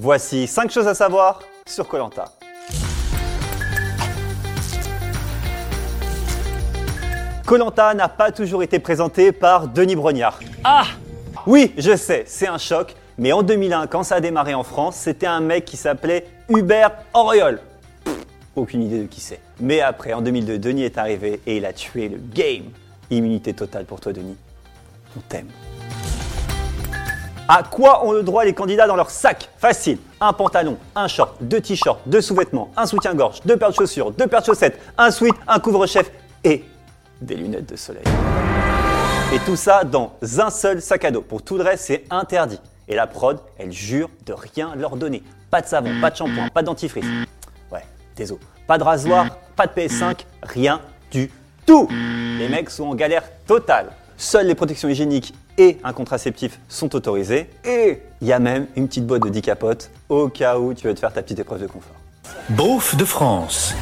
Voici 5 choses à savoir sur Colanta. Colanta n'a pas toujours été présenté par Denis Brognard. Ah Oui, je sais, c'est un choc, mais en 2001, quand ça a démarré en France, c'était un mec qui s'appelait Hubert Auriol. Aucune idée de qui c'est. Mais après, en 2002, Denis est arrivé et il a tué le game. Immunité totale pour toi, Denis. On t'aime. À quoi ont le droit les candidats dans leur sac Facile. Un pantalon, un short, deux t-shirts, deux sous-vêtements, un soutien-gorge, deux paires de chaussures, deux paires de chaussettes, un sweat, un couvre-chef et des lunettes de soleil. Et tout ça dans un seul sac à dos. Pour tout le reste, c'est interdit. Et la prod, elle jure de rien leur donner. Pas de savon, pas de shampoing, pas de dentifrice. Ouais, désolé. Pas de rasoir, pas de PS5, rien du tout. Les mecs sont en galère totale. Seules les protections hygiéniques et un contraceptif sont autorisés. Et il y a même une petite boîte de 10 capotes au cas où tu veux te faire ta petite épreuve de confort. Bouffe de France.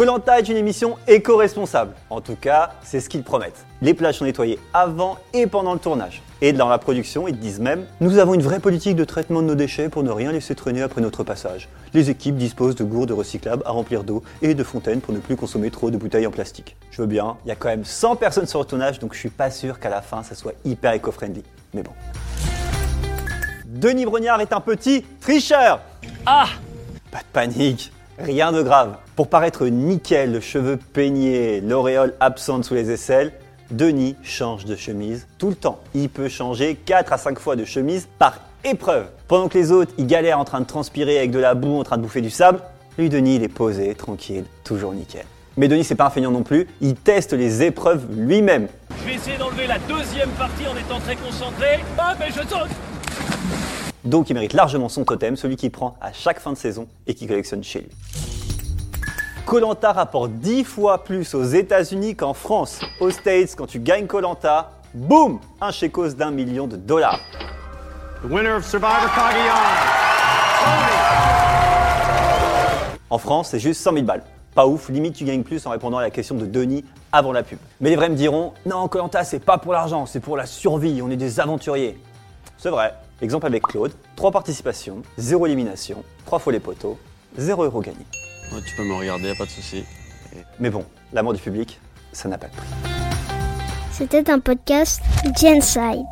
Colanta est une émission éco-responsable. En tout cas, c'est ce qu'ils promettent. Les plages sont nettoyées avant et pendant le tournage. Et dans la production, ils disent même Nous avons une vraie politique de traitement de nos déchets pour ne rien laisser traîner après notre passage. Les équipes disposent de gourdes recyclables à remplir d'eau et de fontaines pour ne plus consommer trop de bouteilles en plastique. Je veux bien, il y a quand même 100 personnes sur le tournage, donc je suis pas sûr qu'à la fin ça soit hyper éco-friendly. Mais bon. Denis Brognard est un petit tricheur Ah Pas de panique, rien de grave. Pour paraître nickel, le cheveu peigné, l'auréole absente sous les aisselles, Denis change de chemise tout le temps. Il peut changer 4 à 5 fois de chemise par épreuve. Pendant que les autres, ils galèrent en train de transpirer avec de la boue, en train de bouffer du sable, lui, Denis, il est posé, tranquille, toujours nickel. Mais Denis, c'est pas un feignant non plus, il teste les épreuves lui-même. Je vais essayer d'enlever la deuxième partie en étant très concentré. Hop, et je saute Donc il mérite largement son totem, celui qui prend à chaque fin de saison et qui collectionne chez lui. Colanta rapporte 10 fois plus aux États-Unis qu'en France. Aux States, quand tu gagnes Colanta, boum, un chécos d'un million de dollars. The winner of Survivor. En France, c'est juste 100 000 balles. Pas ouf, limite tu gagnes plus en répondant à la question de Denis avant la pub. Mais les vrais me diront non, Colanta c'est pas pour l'argent, c'est pour la survie, on est des aventuriers. C'est vrai. Exemple avec Claude, 3 participations, 0 élimination, 3 fois les poteaux, 0 euro gagné. Ouais, tu peux me regarder, y a pas de souci. Mais bon, l'amour du public, ça n'a pas de prix. C'était un podcast Genside.